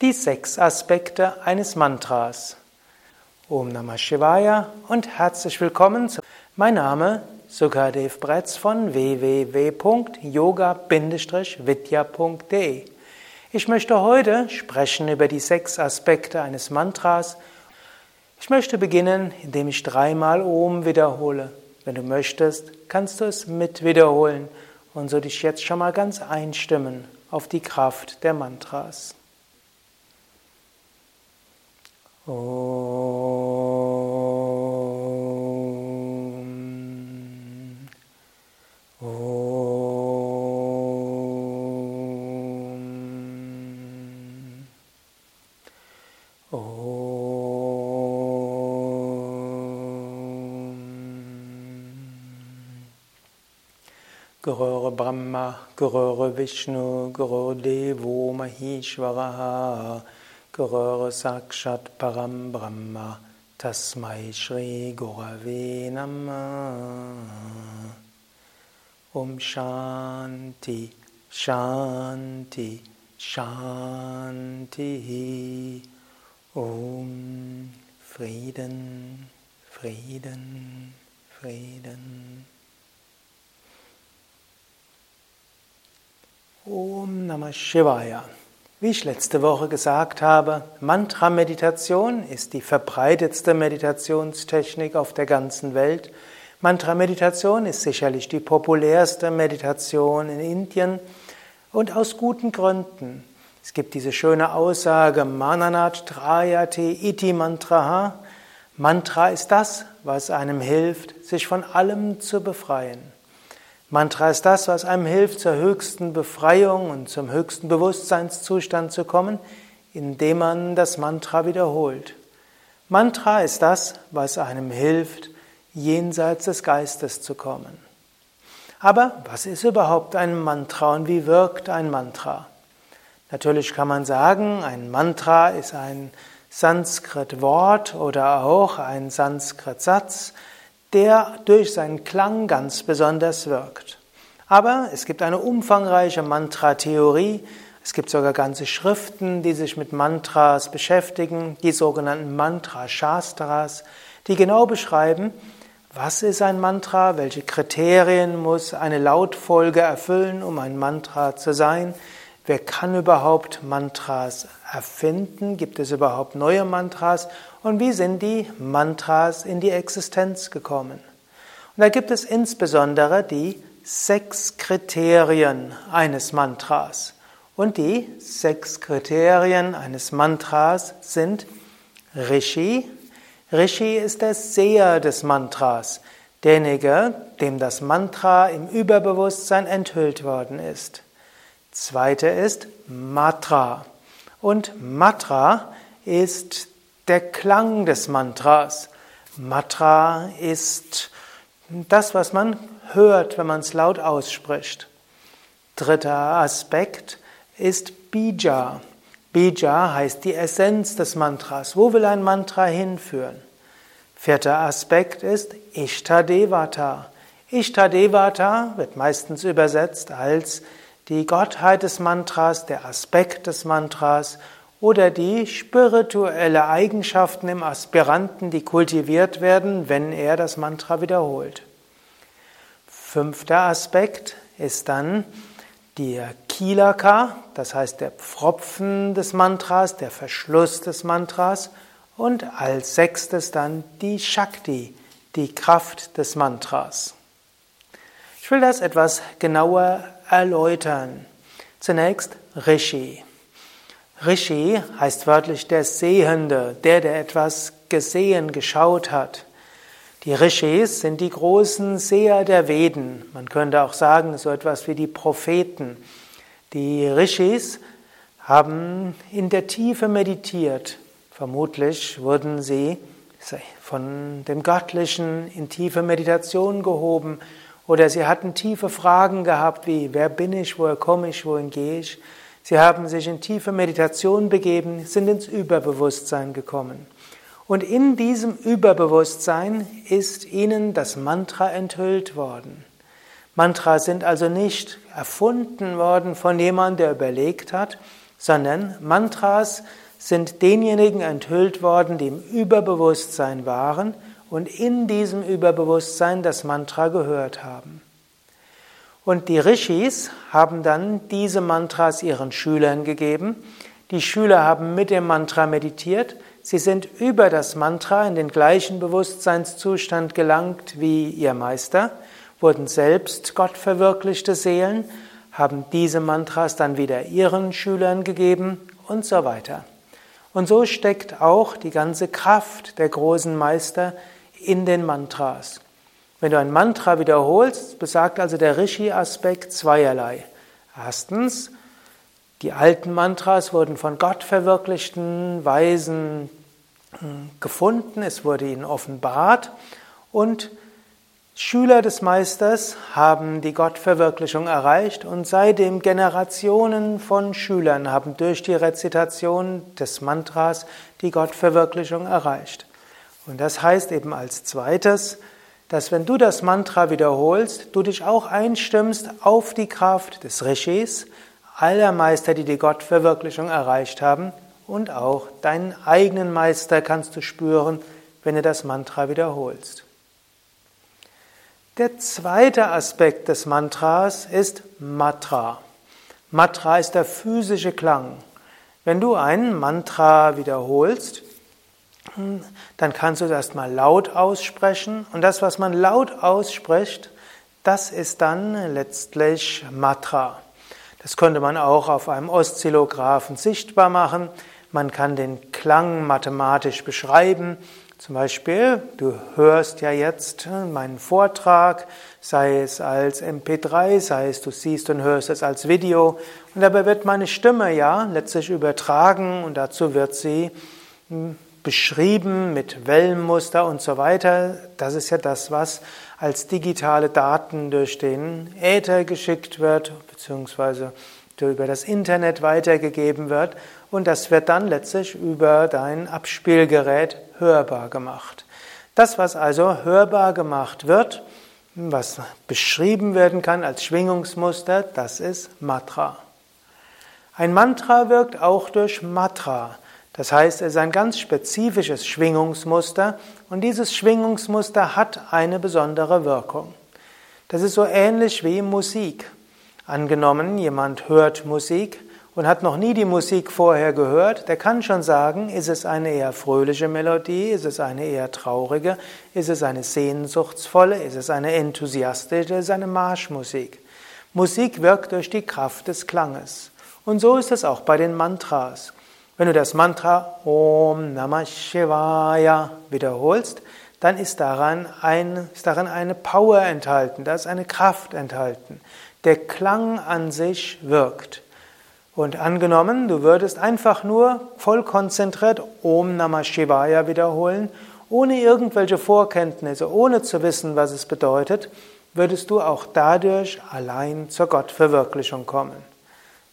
Die sechs Aspekte eines Mantras. Om Namah Shivaya und herzlich willkommen zu Mein Name Sukadev Bretz von www.yoga-vidya.de Ich möchte heute sprechen über die sechs Aspekte eines Mantras. Ich möchte beginnen, indem ich dreimal Om wiederhole. Wenn du möchtest, kannst du es mit wiederholen und so dich jetzt schon mal ganz einstimmen auf die Kraft der Mantras. Gurur Brahma, Gurur Vishnu, Gurur Devo Maheshwaraha. Gurur Sakshat Param Brahma Tasmai Shri Gurave Namah. Om Shanti Shanti Shanti. Om Frieden Frieden Frieden Om Namah Shivaya wie ich letzte Woche gesagt habe, Mantra-Meditation ist die verbreitetste Meditationstechnik auf der ganzen Welt. Mantra-Meditation ist sicherlich die populärste Meditation in Indien und aus guten Gründen. Es gibt diese schöne Aussage, Mananat Trayate Iti Mantraha. Mantra ist das, was einem hilft, sich von allem zu befreien. Mantra ist das, was einem hilft, zur höchsten Befreiung und zum höchsten Bewusstseinszustand zu kommen, indem man das Mantra wiederholt. Mantra ist das, was einem hilft, jenseits des Geistes zu kommen. Aber was ist überhaupt ein Mantra und wie wirkt ein Mantra? Natürlich kann man sagen, ein Mantra ist ein Sanskrit-Wort oder auch ein Sanskrit-Satz, der durch seinen Klang ganz besonders wirkt. Aber es gibt eine umfangreiche Mantra-Theorie. Es gibt sogar ganze Schriften, die sich mit Mantras beschäftigen, die sogenannten Mantra-Shastras, die genau beschreiben, was ist ein Mantra, welche Kriterien muss eine Lautfolge erfüllen, um ein Mantra zu sein, wer kann überhaupt Mantras erfinden, gibt es überhaupt neue Mantras und wie sind die Mantras in die Existenz gekommen. Und da gibt es insbesondere die sechs Kriterien eines Mantras. Und die sechs Kriterien eines Mantras sind Rishi. Rishi ist der Seher des Mantras, derjenige, dem das Mantra im Überbewusstsein enthüllt worden ist. Zweite ist Matra. Und Matra ist der Klang des Mantras. Matra ist das, was man hört, wenn man es laut ausspricht. Dritter Aspekt ist Bija. Bija heißt die Essenz des Mantras. Wo will ein Mantra hinführen? Vierter Aspekt ist Ishtadevata. Ishtadevata wird meistens übersetzt als die Gottheit des Mantras, der Aspekt des Mantras oder die spirituelle Eigenschaften im Aspiranten, die kultiviert werden, wenn er das Mantra wiederholt. Fünfter Aspekt ist dann der Kilaka, das heißt der Pfropfen des Mantras, der Verschluss des Mantras und als sechstes dann die Shakti, die Kraft des Mantras. Ich will das etwas genauer erläutern. Zunächst Rishi. Rishi heißt wörtlich der Sehende, der, der etwas gesehen, geschaut hat. Die Rishis sind die großen Seher der Veden. Man könnte auch sagen, so etwas wie die Propheten. Die Rishis haben in der Tiefe meditiert. Vermutlich wurden sie von dem Göttlichen in tiefe Meditation gehoben oder sie hatten tiefe Fragen gehabt wie, wer bin ich, woher komme ich, wohin gehe ich? Sie haben sich in tiefe Meditation begeben, sind ins Überbewusstsein gekommen. Und in diesem Überbewusstsein ist ihnen das Mantra enthüllt worden. Mantras sind also nicht erfunden worden von jemandem, der überlegt hat, sondern Mantras sind denjenigen enthüllt worden, die im Überbewusstsein waren und in diesem Überbewusstsein das Mantra gehört haben. Und die Rishis haben dann diese Mantras ihren Schülern gegeben. Die Schüler haben mit dem Mantra meditiert. Sie sind über das Mantra in den gleichen Bewusstseinszustand gelangt wie ihr Meister, wurden selbst gottverwirklichte Seelen, haben diese Mantras dann wieder ihren Schülern gegeben und so weiter. Und so steckt auch die ganze Kraft der großen Meister in den Mantras. Wenn du ein Mantra wiederholst, besagt also der Rishi-Aspekt zweierlei. Erstens, die alten Mantras wurden von Gott verwirklichten Weisen hm, gefunden, es wurde ihnen offenbart und Schüler des Meisters haben die Gottverwirklichung erreicht und seitdem Generationen von Schülern haben durch die Rezitation des Mantras die Gottverwirklichung erreicht. Und das heißt eben als zweites, dass wenn du das Mantra wiederholst, du dich auch einstimmst auf die Kraft des Rishis, aller Meister, die die Gottverwirklichung erreicht haben, und auch deinen eigenen Meister kannst du spüren, wenn du das Mantra wiederholst. Der zweite Aspekt des Mantras ist Matra. Matra ist der physische Klang. Wenn du ein Mantra wiederholst, dann kannst du es erstmal laut aussprechen und das, was man laut ausspricht, das ist dann letztlich Matra. Das könnte man auch auf einem Oszillographen sichtbar machen. Man kann den Klang mathematisch beschreiben. Zum Beispiel, du hörst ja jetzt meinen Vortrag, sei es als MP3, sei es du siehst und hörst es als Video. Und dabei wird meine Stimme ja letztlich übertragen und dazu wird sie hm, beschrieben mit Wellenmuster und so weiter. Das ist ja das, was als digitale Daten durch den Äther geschickt wird, beziehungsweise über das Internet weitergegeben wird. Und das wird dann letztlich über dein Abspielgerät hörbar gemacht. Das, was also hörbar gemacht wird, was beschrieben werden kann als Schwingungsmuster, das ist Matra. Ein Mantra wirkt auch durch Matra. Das heißt, es ist ein ganz spezifisches Schwingungsmuster und dieses Schwingungsmuster hat eine besondere Wirkung. Das ist so ähnlich wie Musik. Angenommen, jemand hört Musik und hat noch nie die Musik vorher gehört, der kann schon sagen, ist es eine eher fröhliche Melodie, ist es eine eher traurige, ist es eine sehnsuchtsvolle, ist es eine enthusiastische, ist es eine Marschmusik. Musik wirkt durch die Kraft des Klanges. Und so ist es auch bei den Mantras. Wenn du das Mantra Om Namah Shivaya wiederholst, dann ist daran, ein, ist darin eine Power enthalten, da ist eine Kraft enthalten. Der Klang an sich wirkt. Und angenommen, du würdest einfach nur voll konzentriert Om Namah Shivaya wiederholen, ohne irgendwelche Vorkenntnisse, ohne zu wissen, was es bedeutet, würdest du auch dadurch allein zur Gottverwirklichung kommen.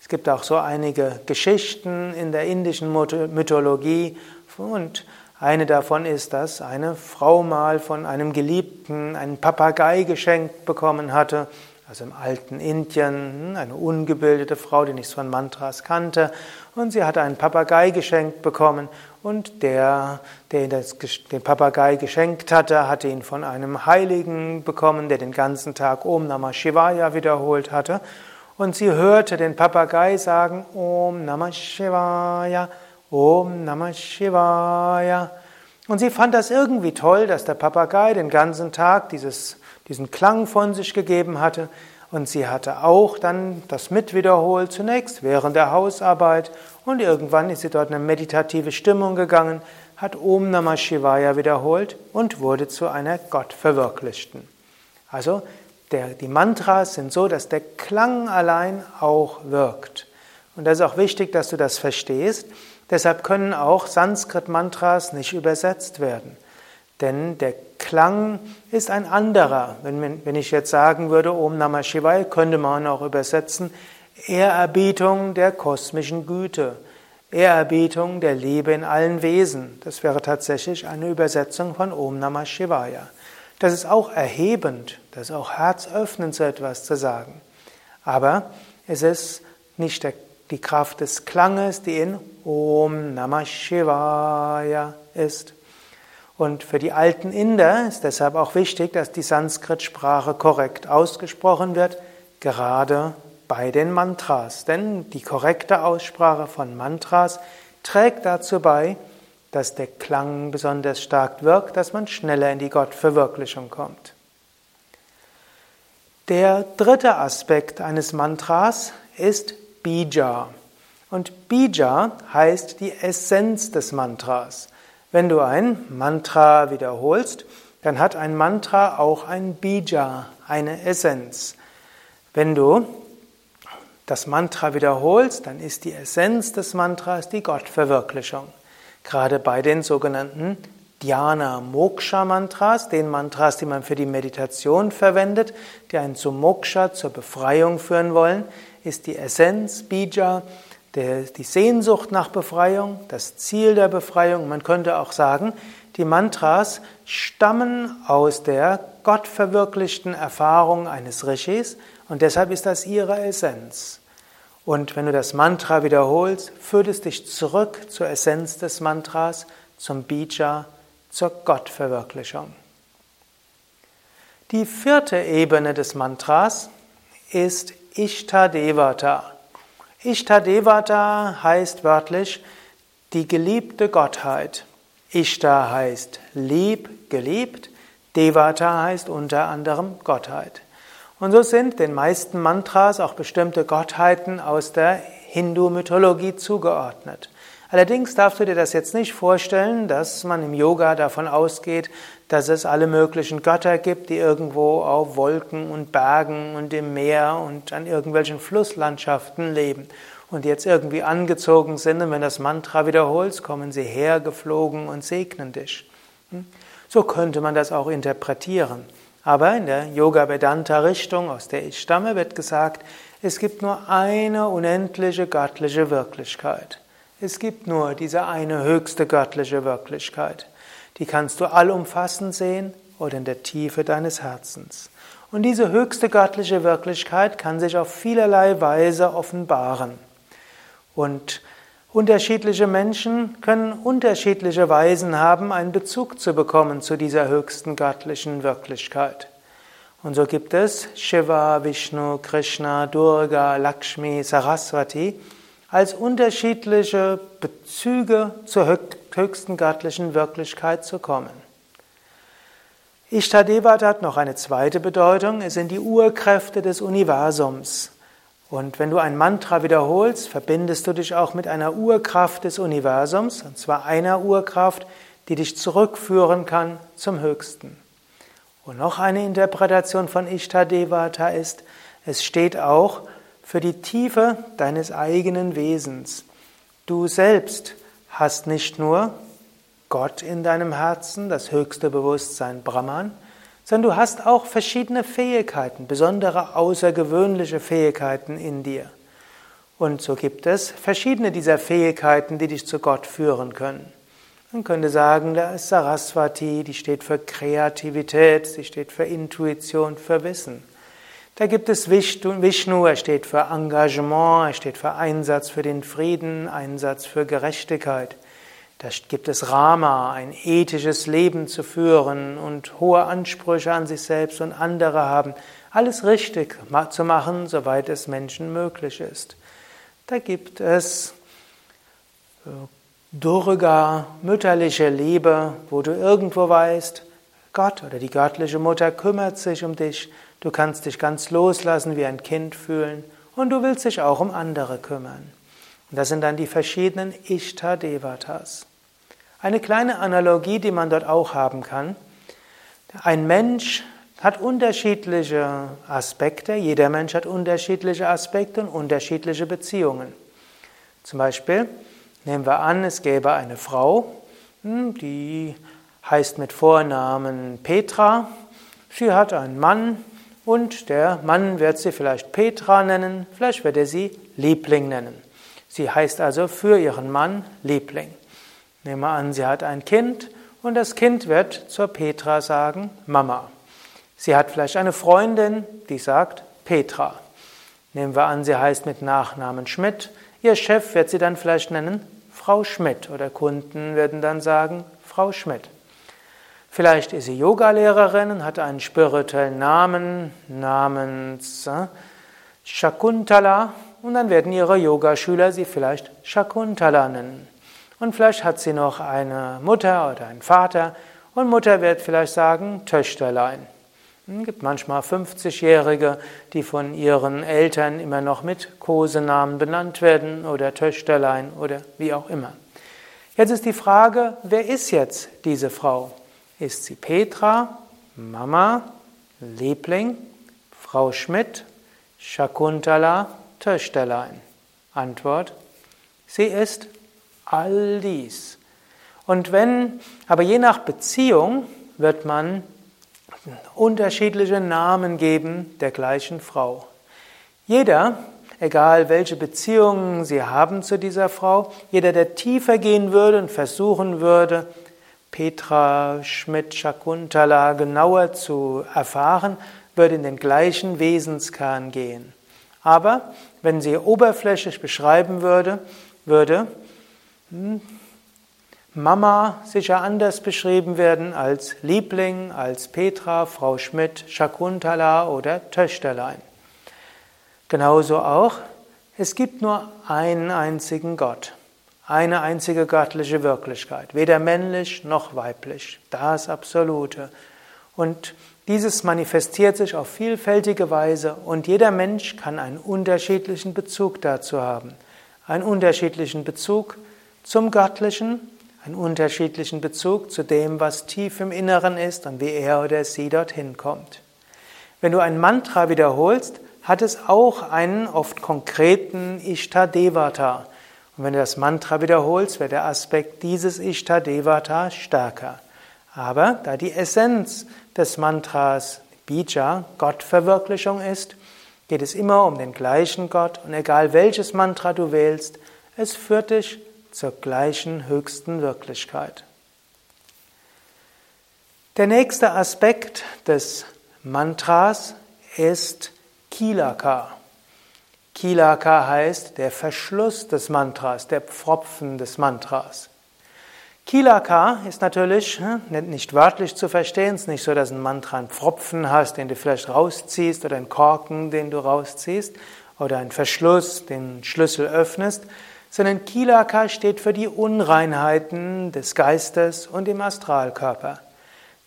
Es gibt auch so einige Geschichten in der indischen Mythologie. Und eine davon ist, dass eine Frau mal von einem Geliebten einen Papagei geschenkt bekommen hatte, also im alten Indien, hm, eine ungebildete Frau, die nichts von Mantras kannte, und sie hatte einen Papagei geschenkt bekommen, und der, der den Papagei geschenkt hatte, hatte ihn von einem Heiligen bekommen, der den ganzen Tag Om Namah Shivaya wiederholt hatte, und sie hörte den Papagei sagen Om Namah Shivaya, Om Namah Shivaya. Und sie fand das irgendwie toll, dass der Papagei den ganzen Tag dieses, diesen Klang von sich gegeben hatte. Und sie hatte auch dann das mit wiederholt, zunächst während der Hausarbeit. Und irgendwann ist sie dort in eine meditative Stimmung gegangen, hat Om Namah Shivaya wiederholt und wurde zu einer Gottverwirklichten. Also der, die Mantras sind so, dass der Klang allein auch wirkt. Und das ist auch wichtig, dass du das verstehst. Deshalb können auch Sanskrit-Mantras nicht übersetzt werden. Denn der Klang ist ein anderer. Wenn, wenn ich jetzt sagen würde, Om Namah Shivaya, könnte man auch übersetzen, Ehrerbietung der kosmischen Güte, Ehrerbietung der Liebe in allen Wesen. Das wäre tatsächlich eine Übersetzung von Om Namah Shivaya. Das ist auch erhebend, das ist auch herzöffnend, so etwas zu sagen. Aber es ist nicht der die Kraft des Klanges, die in Om Namah Shivaya ist. Und für die alten Inder ist deshalb auch wichtig, dass die Sanskrit-Sprache korrekt ausgesprochen wird, gerade bei den Mantras. Denn die korrekte Aussprache von Mantras trägt dazu bei, dass der Klang besonders stark wirkt, dass man schneller in die Gottverwirklichung kommt. Der dritte Aspekt eines Mantras ist Bija. Und Bija heißt die Essenz des Mantras. Wenn du ein Mantra wiederholst, dann hat ein Mantra auch ein Bija, eine Essenz. Wenn du das Mantra wiederholst, dann ist die Essenz des Mantras die Gottverwirklichung. Gerade bei den sogenannten Dhyana Moksha Mantras, den Mantras, die man für die Meditation verwendet, die einen zu Moksha, zur Befreiung führen wollen, ist die Essenz Bija, der, die Sehnsucht nach Befreiung, das Ziel der Befreiung. Man könnte auch sagen, die Mantras stammen aus der gottverwirklichten Erfahrung eines Rishis und deshalb ist das ihre Essenz. Und wenn du das Mantra wiederholst, führt es dich zurück zur Essenz des Mantras, zum Bija, zur Gottverwirklichung. Die vierte Ebene des Mantras ist Ishtadevata. Ishtadevata heißt wörtlich die geliebte Gottheit. Ishta heißt lieb, geliebt. Devata heißt unter anderem Gottheit. Und so sind den meisten Mantras auch bestimmte Gottheiten aus der Hindu-Mythologie zugeordnet. Allerdings darfst du dir das jetzt nicht vorstellen, dass man im Yoga davon ausgeht, dass es alle möglichen Götter gibt, die irgendwo auf Wolken und Bergen und im Meer und an irgendwelchen Flusslandschaften leben und jetzt irgendwie angezogen sind und wenn das Mantra wiederholst, kommen sie hergeflogen und segnen dich. Hm? So könnte man das auch interpretieren. Aber in der Yoga-Vedanta-Richtung, aus der ich stamme, wird gesagt, es gibt nur eine unendliche göttliche Wirklichkeit. Es gibt nur diese eine höchste göttliche Wirklichkeit. Die kannst du allumfassend sehen oder in der Tiefe deines Herzens. Und diese höchste göttliche Wirklichkeit kann sich auf vielerlei Weise offenbaren. Und Unterschiedliche Menschen können unterschiedliche Weisen haben, einen Bezug zu bekommen zu dieser höchsten göttlichen Wirklichkeit. Und so gibt es Shiva, Vishnu, Krishna, Durga, Lakshmi, Saraswati als unterschiedliche Bezüge zur höchsten göttlichen Wirklichkeit zu kommen. Ishtadevata hat noch eine zweite Bedeutung, es sind die Urkräfte des Universums. Und wenn du ein Mantra wiederholst, verbindest du dich auch mit einer Urkraft des Universums, und zwar einer Urkraft, die dich zurückführen kann zum Höchsten. Und noch eine Interpretation von Ishtadevata ist, es steht auch für die Tiefe deines eigenen Wesens. Du selbst hast nicht nur Gott in deinem Herzen, das höchste Bewusstsein Brahman, sondern du hast auch verschiedene Fähigkeiten, besondere außergewöhnliche Fähigkeiten in dir. Und so gibt es verschiedene dieser Fähigkeiten, die dich zu Gott führen können. Man könnte sagen, da ist Saraswati, die steht für Kreativität, sie steht für Intuition, für Wissen. Da gibt es Vishnu, er steht für Engagement, er steht für Einsatz für den Frieden, Einsatz für Gerechtigkeit. Da gibt es Rama, ein ethisches Leben zu führen und hohe Ansprüche an sich selbst und andere haben, alles richtig zu machen, soweit es Menschen möglich ist. Da gibt es äh, Durga, mütterliche Liebe, wo du irgendwo weißt, Gott oder die göttliche Mutter kümmert sich um dich, du kannst dich ganz loslassen wie ein Kind fühlen und du willst dich auch um andere kümmern. Und das sind dann die verschiedenen Ishta-Devatas. Eine kleine Analogie, die man dort auch haben kann. Ein Mensch hat unterschiedliche Aspekte, jeder Mensch hat unterschiedliche Aspekte und unterschiedliche Beziehungen. Zum Beispiel nehmen wir an, es gäbe eine Frau, hm, die heißt mit Vornamen Petra, sie hat einen Mann und der Mann wird sie vielleicht Petra nennen, vielleicht wird er sie Liebling nennen. Sie heißt also für ihren Mann Liebling. Nehmen wir an, sie hat ein Kind und das Kind wird zur Petra sagen Mama. Sie hat vielleicht eine Freundin, die sagt Petra. Nehmen wir an, sie heißt mit Nachnamen Schmidt, Ihr Chef wird sie dann vielleicht nennen Frau Schmidt oder Kunden werden dann sagen Frau Schmidt. Vielleicht ist sie Yogalehrerin und hat einen spirituellen Namen namens äh, Shakuntala und dann werden ihre Yogaschüler sie vielleicht Shakuntala nennen. Und vielleicht hat sie noch eine Mutter oder einen Vater und Mutter wird vielleicht sagen Töchterlein. Es gibt manchmal 50-Jährige, die von ihren Eltern immer noch mit Kosenamen benannt werden oder Töchterlein oder wie auch immer. Jetzt ist die Frage, wer ist jetzt diese Frau? Ist sie Petra, Mama, Liebling, Frau Schmidt, Shakuntala, Töchterlein? Antwort, sie ist all dies. Und wenn, aber je nach Beziehung wird man unterschiedliche Namen geben der gleichen Frau. Jeder, egal welche Beziehungen Sie haben zu dieser Frau, jeder, der tiefer gehen würde und versuchen würde, Petra Schmidt Shakuntala genauer zu erfahren, würde in den gleichen Wesenskern gehen. Aber wenn sie oberflächlich beschreiben würde, würde Mama sicher anders beschrieben werden als Liebling, als Petra, Frau Schmidt, Shakuntala oder Töchterlein. Genauso auch, es gibt nur einen einzigen Gott, eine einzige göttliche Wirklichkeit, weder männlich noch weiblich, das Absolute. Und dieses manifestiert sich auf vielfältige Weise und jeder Mensch kann einen unterschiedlichen Bezug dazu haben. Einen unterschiedlichen Bezug zum Göttlichen einen unterschiedlichen Bezug zu dem, was tief im Inneren ist und wie er oder sie dorthin kommt. Wenn du ein Mantra wiederholst, hat es auch einen oft konkreten Ishta-Devata. Und wenn du das Mantra wiederholst, wird der Aspekt dieses Ishta-Devata stärker. Aber da die Essenz des Mantras Bija, Gottverwirklichung ist, geht es immer um den gleichen Gott und egal welches Mantra du wählst, es führt dich zur gleichen höchsten Wirklichkeit. Der nächste Aspekt des Mantras ist Kilaka. Kilaka heißt der Verschluss des Mantras, der Pfropfen des Mantras. Kilaka ist natürlich hm, nicht wörtlich zu verstehen, es ist nicht so, dass ein Mantra einen Pfropfen hast, den du vielleicht rausziehst oder einen Korken, den du rausziehst oder einen Verschluss, den Schlüssel öffnest, sondern Kilaka steht für die Unreinheiten des Geistes und im Astralkörper.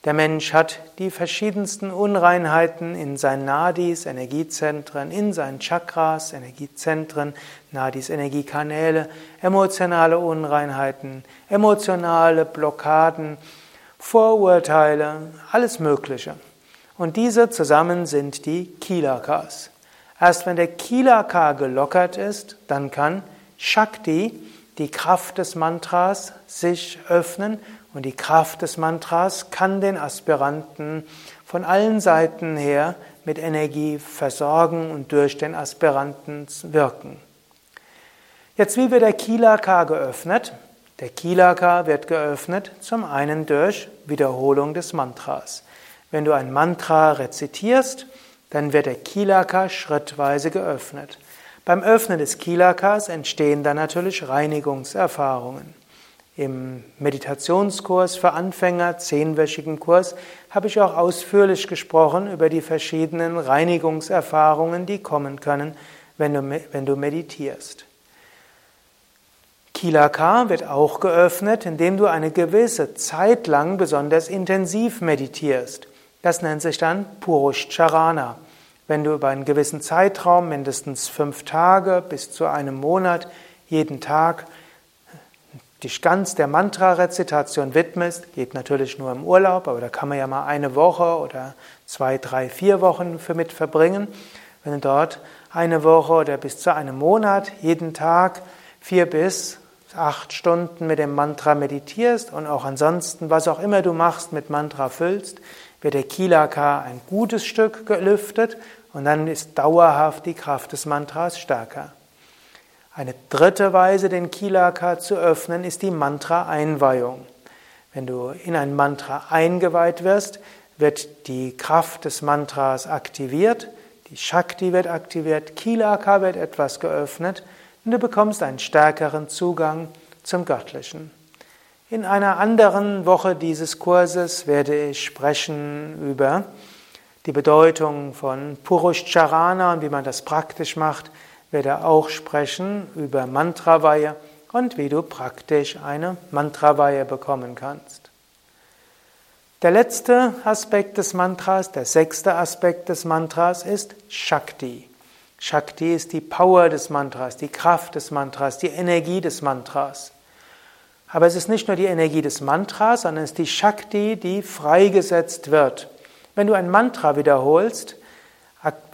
Der Mensch hat die verschiedensten Unreinheiten in seinen Nadis, Energiezentren, in seinen Chakras, Energiezentren, Nadis, Energiekanäle, emotionale Unreinheiten, emotionale Blockaden, Vorurteile, alles Mögliche. Und diese zusammen sind die Kilakas. Erst wenn der Kilaka gelockert ist, dann kann Shakti, die Kraft des Mantras, sich öffnen und die Kraft des Mantras kann den Aspiranten von allen Seiten her mit Energie versorgen und durch den Aspiranten wirken. Jetzt, wie wird der Kilaka geöffnet? Der Kilaka wird geöffnet zum einen durch Wiederholung des Mantras. Wenn du ein Mantra rezitierst, dann wird der Kilaka schrittweise geöffnet. Beim Öffnen des Kilakas entstehen dann natürlich Reinigungserfahrungen. Im Meditationskurs für Anfänger, zehnwöchigen Kurs, habe ich auch ausführlich gesprochen über die verschiedenen Reinigungserfahrungen, die kommen können, wenn du, wenn du meditierst. Kilaka wird auch geöffnet, indem du eine gewisse Zeit lang besonders intensiv meditierst. Das nennt sich dann Purushcharana. Wenn du über einen gewissen Zeitraum, mindestens fünf Tage bis zu einem Monat, jeden Tag dich ganz der Mantra-Rezitation widmest, geht natürlich nur im Urlaub, aber da kann man ja mal eine Woche oder zwei, drei, vier Wochen für mit verbringen. Wenn du dort eine Woche oder bis zu einem Monat jeden Tag vier bis acht Stunden mit dem Mantra meditierst und auch ansonsten, was auch immer du machst, mit Mantra füllst, wird der Kilaka ein gutes Stück gelüftet und dann ist dauerhaft die Kraft des Mantras stärker. Eine dritte Weise, den Kilaka zu öffnen, ist die Mantra-Einweihung. Wenn du in ein Mantra eingeweiht wirst, wird die Kraft des Mantras aktiviert, die Shakti wird aktiviert, Kilaka wird etwas geöffnet, und du bekommst einen stärkeren Zugang zum Göttlichen. In einer anderen Woche dieses Kurses werde ich sprechen über die Bedeutung von Purushcharana und wie man das praktisch macht. Werde auch sprechen über Mantraweihe und wie du praktisch eine Mantraweihe bekommen kannst. Der letzte Aspekt des Mantras, der sechste Aspekt des Mantras ist Shakti. Shakti ist die Power des Mantras, die Kraft des Mantras, die Energie des Mantras. Aber es ist nicht nur die Energie des Mantras, sondern es ist die Shakti, die freigesetzt wird. Wenn du ein Mantra wiederholst,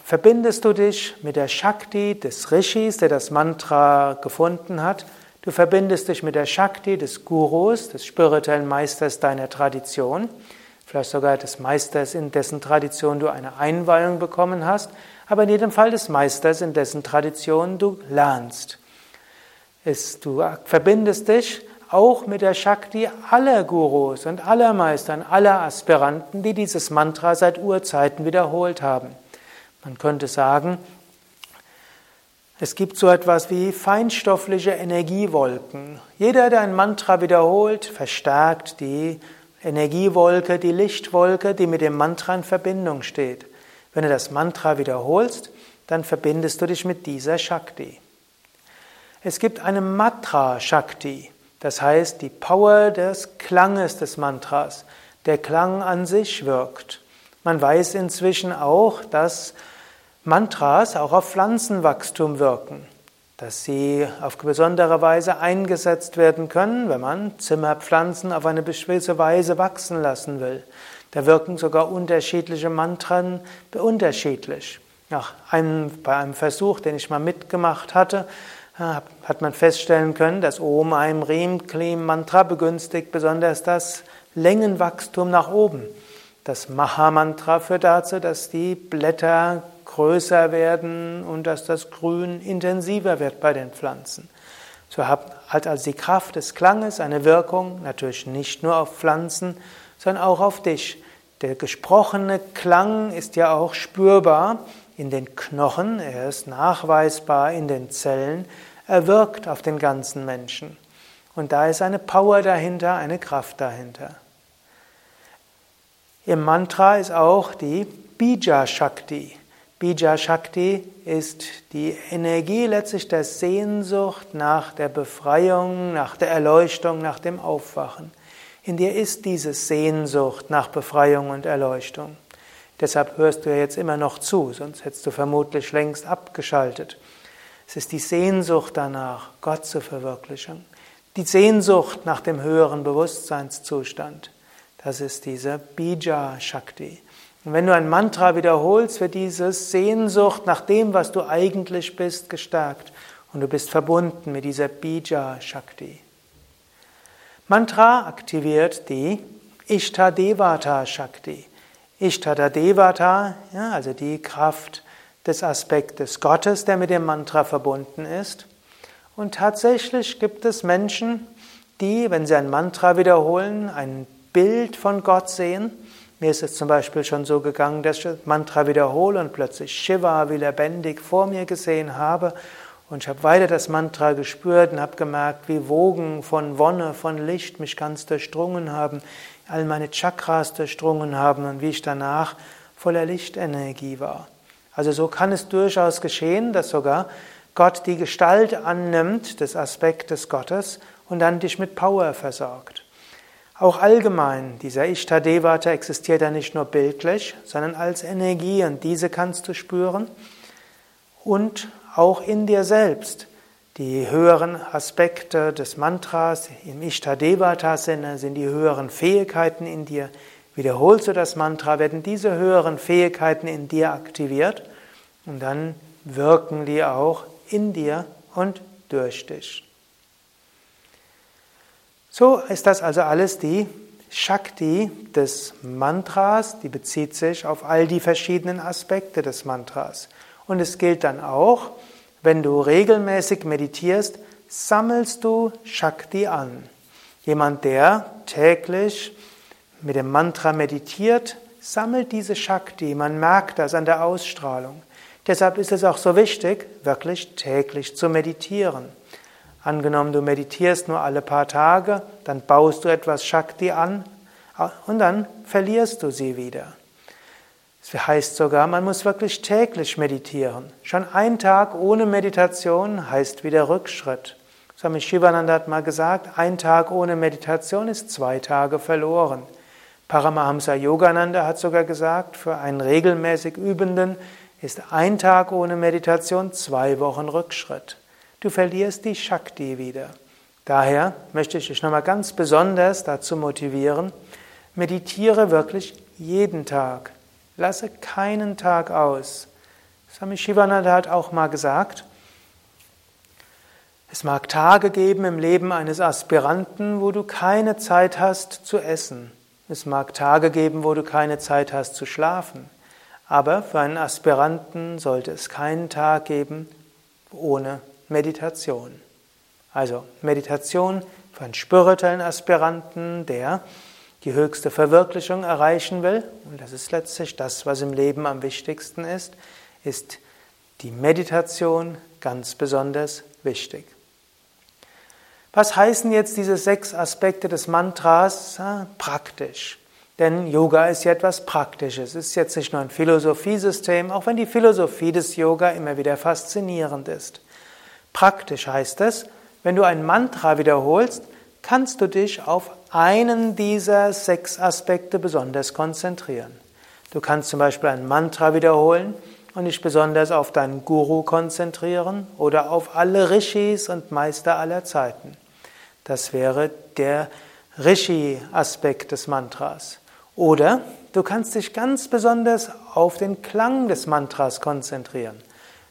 verbindest du dich mit der Shakti des Rishis, der das Mantra gefunden hat. Du verbindest dich mit der Shakti des Gurus, des spirituellen Meisters deiner Tradition, vielleicht sogar des Meisters, in dessen Tradition du eine Einweihung bekommen hast aber in jedem Fall des Meisters, in dessen Tradition du lernst. Du verbindest dich auch mit der Shakti aller Gurus und aller Meistern, aller Aspiranten, die dieses Mantra seit Urzeiten wiederholt haben. Man könnte sagen, es gibt so etwas wie feinstoffliche Energiewolken. Jeder, der ein Mantra wiederholt, verstärkt die Energiewolke, die Lichtwolke, die mit dem Mantra in Verbindung steht. Wenn du das Mantra wiederholst, dann verbindest du dich mit dieser Shakti. Es gibt eine Matra Shakti, das heißt die Power des Klanges des Mantras. Der Klang an sich wirkt. Man weiß inzwischen auch, dass Mantras auch auf Pflanzenwachstum wirken, dass sie auf besondere Weise eingesetzt werden können, wenn man Zimmerpflanzen auf eine bestimmte Weise wachsen lassen will. Da wirken sogar unterschiedliche Mantren unterschiedlich. Nach einem, bei einem Versuch, den ich mal mitgemacht hatte, hat man feststellen können, dass Om Aim Rim Klim Mantra begünstigt besonders das Längenwachstum nach oben. Das Maha-Mantra führt dazu, dass die Blätter größer werden und dass das Grün intensiver wird bei den Pflanzen. So hat also die Kraft des Klanges eine Wirkung, natürlich nicht nur auf Pflanzen, sondern auch auf dich. Der gesprochene Klang ist ja auch spürbar in den Knochen, er ist nachweisbar in den Zellen, er wirkt auf den ganzen Menschen. Und da ist eine Power dahinter, eine Kraft dahinter. Im Mantra ist auch die Bija Shakti. Bija Shakti ist die Energie letztlich der Sehnsucht nach der Befreiung, nach der Erleuchtung, nach dem Aufwachen. In dir ist diese Sehnsucht nach Befreiung und Erleuchtung. Deshalb hörst du ja jetzt immer noch zu, sonst hättest du vermutlich längst abgeschaltet. Es ist die Sehnsucht danach, Gott zu verwirklichen. Die Sehnsucht nach dem höheren Bewusstseinszustand. Das ist diese Bija Shakti. Und wenn du ein Mantra wiederholst, wird diese Sehnsucht nach dem, was du eigentlich bist, gestärkt. Und du bist verbunden mit dieser Bija Shakti. Mantra aktiviert die Ishtadevata Shakti. Ishtadevata, ja, also die Kraft des Aspektes Gottes, der mit dem Mantra verbunden ist. Und tatsächlich gibt es Menschen, die, wenn sie ein Mantra wiederholen, ein Bild von Gott sehen. Mir ist es zum Beispiel schon so gegangen, dass ich das Mantra wiederhole und plötzlich Shiva wie lebendig vor mir gesehen habe und ich habe weiter das Mantra gespürt und habe gemerkt, wie Wogen von Wonne, von Licht mich ganz durchdrungen haben, all meine Chakras durchdrungen haben und wie ich danach voller Lichtenergie war. Also so kann es durchaus geschehen, dass sogar Gott die Gestalt annimmt des Aspektes Gottes und dann dich mit Power versorgt. Auch allgemein, dieser Ishtadevata existiert ja nicht nur bildlich, sondern als Energie und diese kannst du spüren und auch in dir selbst. Die höheren Aspekte des Mantras im Ishtadevata-Sinne sind die höheren Fähigkeiten in dir. Wiederholst du das Mantra, werden diese höheren Fähigkeiten in dir aktiviert und dann wirken die auch in dir und durch dich. So ist das also alles die Shakti des Mantras, die bezieht sich auf all die verschiedenen Aspekte des Mantras. Und es gilt dann auch, wenn du regelmäßig meditierst, sammelst du Shakti an. Jemand, der täglich mit dem Mantra meditiert, sammelt diese Shakti. Man merkt das an der Ausstrahlung. Deshalb ist es auch so wichtig, wirklich täglich zu meditieren. Angenommen, du meditierst nur alle paar Tage, dann baust du etwas Shakti an und dann verlierst du sie wieder. Es heißt sogar, man muss wirklich täglich meditieren. Schon ein Tag ohne Meditation heißt wieder Rückschritt. Swami Shivananda hat mal gesagt, ein Tag ohne Meditation ist zwei Tage verloren. Paramahamsa Yogananda hat sogar gesagt, für einen regelmäßig Übenden ist ein Tag ohne Meditation zwei Wochen Rückschritt. Du verlierst die Shakti wieder. Daher möchte ich dich nochmal ganz besonders dazu motivieren, meditiere wirklich jeden Tag. Lasse keinen Tag aus. Swami Shivananda hat auch mal gesagt, es mag Tage geben im Leben eines Aspiranten, wo du keine Zeit hast zu essen. Es mag Tage geben, wo du keine Zeit hast zu schlafen. Aber für einen Aspiranten sollte es keinen Tag geben ohne Meditation. Also Meditation für einen spirituellen Aspiranten, der die höchste Verwirklichung erreichen will, und das ist letztlich das, was im Leben am wichtigsten ist, ist die Meditation ganz besonders wichtig. Was heißen jetzt diese sechs Aspekte des Mantras praktisch? Denn Yoga ist ja etwas Praktisches. Es ist jetzt nicht nur ein Philosophiesystem, auch wenn die Philosophie des Yoga immer wieder faszinierend ist. Praktisch heißt es, wenn du ein Mantra wiederholst, kannst du dich auf einen dieser sechs Aspekte besonders konzentrieren. Du kannst zum Beispiel ein Mantra wiederholen und dich besonders auf deinen Guru konzentrieren oder auf alle Rishis und Meister aller Zeiten. Das wäre der Rishi-Aspekt des Mantras. Oder du kannst dich ganz besonders auf den Klang des Mantras konzentrieren.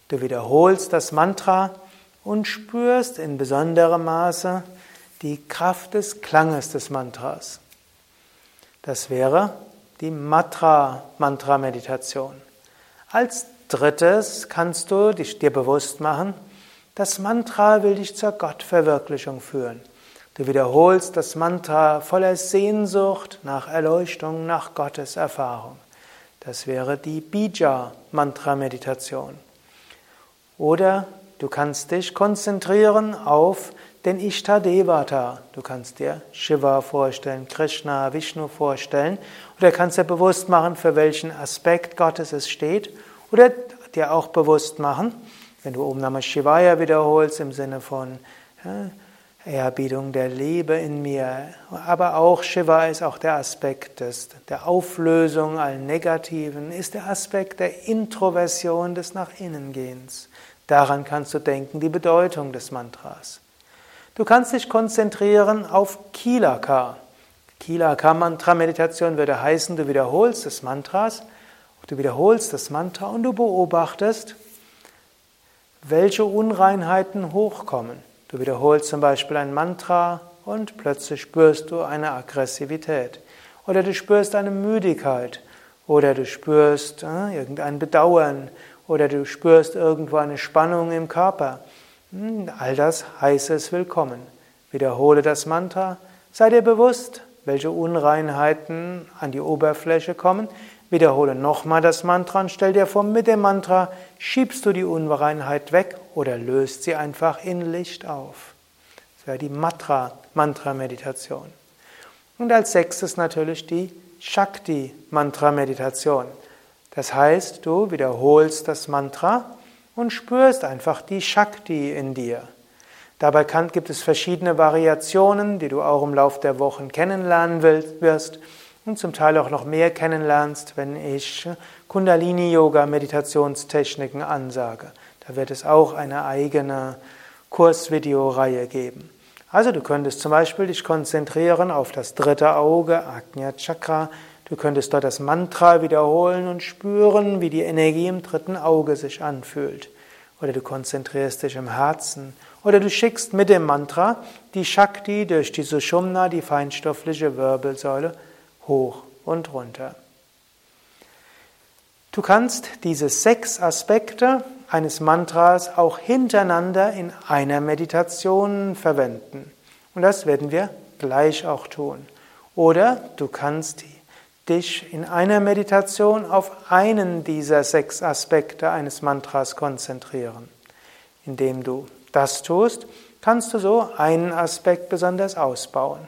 Du wiederholst das Mantra und spürst in besonderem Maße die Kraft des Klanges des Mantras. Das wäre die Matra-Mantra-Meditation. Als drittes kannst du dich dir bewusst machen, das Mantra will dich zur Gottverwirklichung führen. Du wiederholst das Mantra voller Sehnsucht nach Erleuchtung, nach Gottes Erfahrung. Das wäre die Bija-Mantra-Meditation. Oder Du kannst dich konzentrieren auf den Ishtadevata. Du kannst dir Shiva vorstellen, Krishna, Vishnu vorstellen oder kannst dir bewusst machen, für welchen Aspekt Gottes es steht oder dir auch bewusst machen, wenn du Om Namah Shivaya wiederholst im Sinne von ja, Ehrerbietung der Liebe in mir, aber auch Shiva ist auch der Aspekt des, der Auflösung allen Negativen, ist der Aspekt der Introversion des Nach innen Gehens. Daran kannst du denken, die Bedeutung des Mantras. Du kannst dich konzentrieren auf Kilaka. Kilaka-Mantra-Meditation würde heißen, du wiederholst das Mantras, du wiederholst das Mantra und du beobachtest, welche Unreinheiten hochkommen. Du wiederholst zum Beispiel ein Mantra und plötzlich spürst du eine Aggressivität. Oder du spürst eine Müdigkeit. Oder du spürst äh, irgendein Bedauern oder du spürst irgendwo eine Spannung im Körper. All das heiße es willkommen. Wiederhole das Mantra, sei dir bewusst, welche Unreinheiten an die Oberfläche kommen. Wiederhole nochmal das Mantra und stell dir vor, mit dem Mantra schiebst du die Unreinheit weg oder löst sie einfach in Licht auf. Das wäre die Mantra-Meditation. Und als sechstes natürlich die Shakti-Mantra-Meditation. Das heißt, du wiederholst das Mantra und spürst einfach die Shakti in dir. Dabei kann, gibt es verschiedene Variationen, die du auch im Laufe der Wochen kennenlernen wirst und zum Teil auch noch mehr kennenlernst, wenn ich Kundalini-Yoga-Meditationstechniken ansage. Da wird es auch eine eigene Kursvideoreihe geben. Also du könntest zum Beispiel dich konzentrieren auf das dritte Auge, Ajna Chakra, Du könntest dort das Mantra wiederholen und spüren, wie die Energie im dritten Auge sich anfühlt. Oder du konzentrierst dich im Herzen. Oder du schickst mit dem Mantra die Shakti durch die Sushumna, die feinstoffliche Wirbelsäule, hoch und runter. Du kannst diese sechs Aspekte eines Mantras auch hintereinander in einer Meditation verwenden. Und das werden wir gleich auch tun. Oder du kannst dich in einer Meditation auf einen dieser sechs Aspekte eines Mantras konzentrieren. Indem du das tust, kannst du so einen Aspekt besonders ausbauen.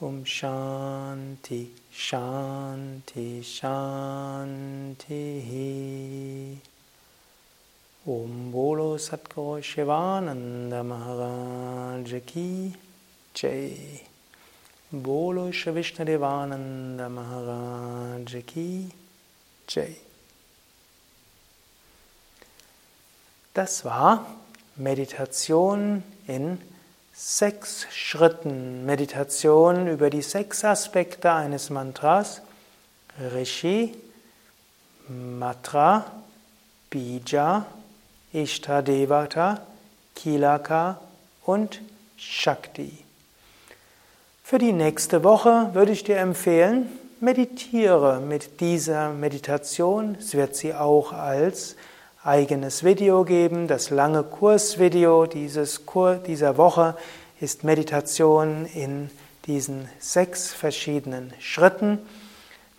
um Shanti, Shanti, Shanti. Om Bolo Satguru Shivananda Maharaj Ki Jai. Bolo Shri Vishnadevananda Maharaj Ki Jai. Das war Meditation in sechs Schritten. Meditation über die sechs Aspekte eines Mantras. Rishi, Matra, Bija, Ishtadevata, Kilaka und Shakti. Für die nächste Woche würde ich dir empfehlen, meditiere mit dieser Meditation. Es wird sie auch als eigenes Video geben. Das lange Kursvideo dieses Kur dieser Woche ist Meditation in diesen sechs verschiedenen Schritten.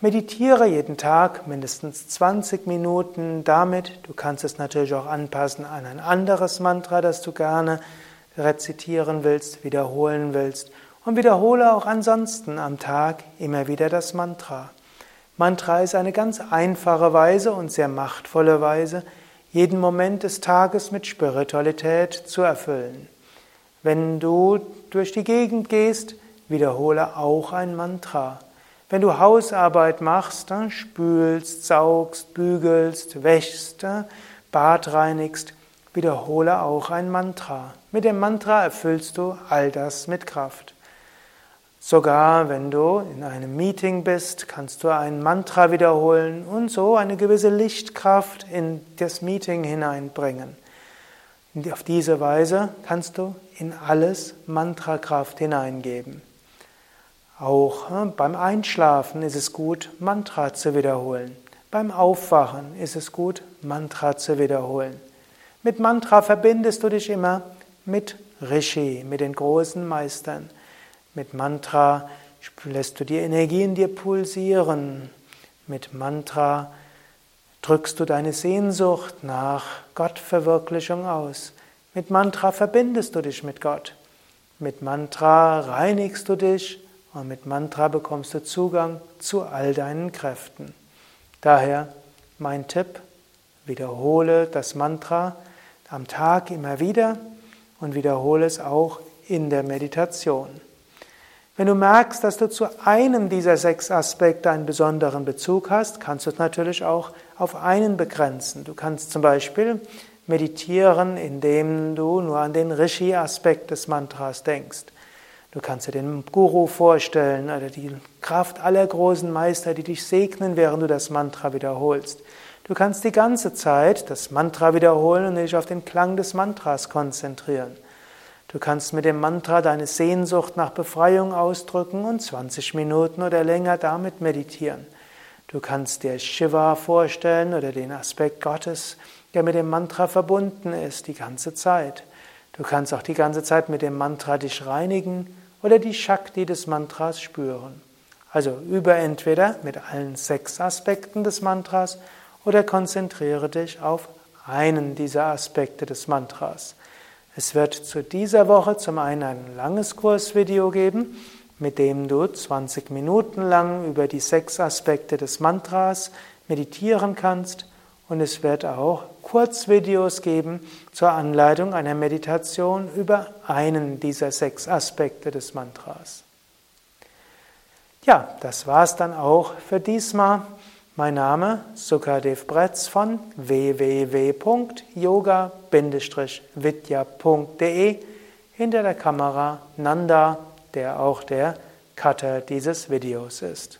Meditiere jeden Tag mindestens 20 Minuten damit. Du kannst es natürlich auch anpassen an ein anderes Mantra, das du gerne rezitieren willst, wiederholen willst. Und wiederhole auch ansonsten am Tag immer wieder das Mantra. Mantra ist eine ganz einfache Weise und sehr machtvolle Weise, jeden Moment des Tages mit Spiritualität zu erfüllen. Wenn du durch die Gegend gehst, wiederhole auch ein Mantra. Wenn du Hausarbeit machst, spülst, saugst, bügelst, wäschst, Bad reinigst, wiederhole auch ein Mantra. Mit dem Mantra erfüllst du all das mit Kraft. Sogar wenn du in einem Meeting bist, kannst du ein Mantra wiederholen und so eine gewisse Lichtkraft in das Meeting hineinbringen. auf diese Weise kannst du in alles Mantrakraft hineingeben. Auch hm, beim Einschlafen ist es gut, Mantra zu wiederholen. Beim Aufwachen ist es gut, Mantra zu wiederholen. Mit Mantra verbindest du dich immer mit Rishi, mit den großen Meistern. Mit Mantra lässt du die Energie in dir pulsieren. Mit Mantra drückst du deine Sehnsucht nach Gottverwirklichung aus. Mit Mantra verbindest du dich mit Gott. Mit Mantra reinigst du dich und mit Mantra bekommst du Zugang zu all deinen Kräften. Daher mein Tipp, wiederhole das Mantra am Tag immer wieder und wiederhole es auch in der Meditation. Wenn du merkst, dass du zu einem dieser sechs Aspekte einen besonderen Bezug hast, kannst du es natürlich auch auf einen begrenzen. Du kannst zum Beispiel meditieren, indem du nur an den Rishi-Aspekt des Mantras denkst. Du kannst dir den Guru vorstellen oder die Kraft aller großen Meister, die dich segnen, während du das Mantra wiederholst. Du kannst die ganze Zeit das Mantra wiederholen und dich auf den Klang des Mantras konzentrieren. Du kannst mit dem Mantra deine Sehnsucht nach Befreiung ausdrücken und 20 Minuten oder länger damit meditieren. Du kannst dir Shiva vorstellen oder den Aspekt Gottes, der mit dem Mantra verbunden ist, die ganze Zeit. Du kannst auch die ganze Zeit mit dem Mantra dich reinigen oder die Shakti des Mantras spüren. Also übe entweder mit allen sechs Aspekten des Mantras oder konzentriere dich auf einen dieser Aspekte des Mantras. Es wird zu dieser Woche zum einen ein langes Kursvideo geben, mit dem du 20 Minuten lang über die sechs Aspekte des Mantras meditieren kannst und es wird auch Kurzvideos geben zur Anleitung einer Meditation über einen dieser sechs Aspekte des Mantras. Ja, das war's dann auch für diesmal. Mein Name Sukadev Bretz von www.yoga-vidya.de hinter der Kamera Nanda, der auch der Cutter dieses Videos ist.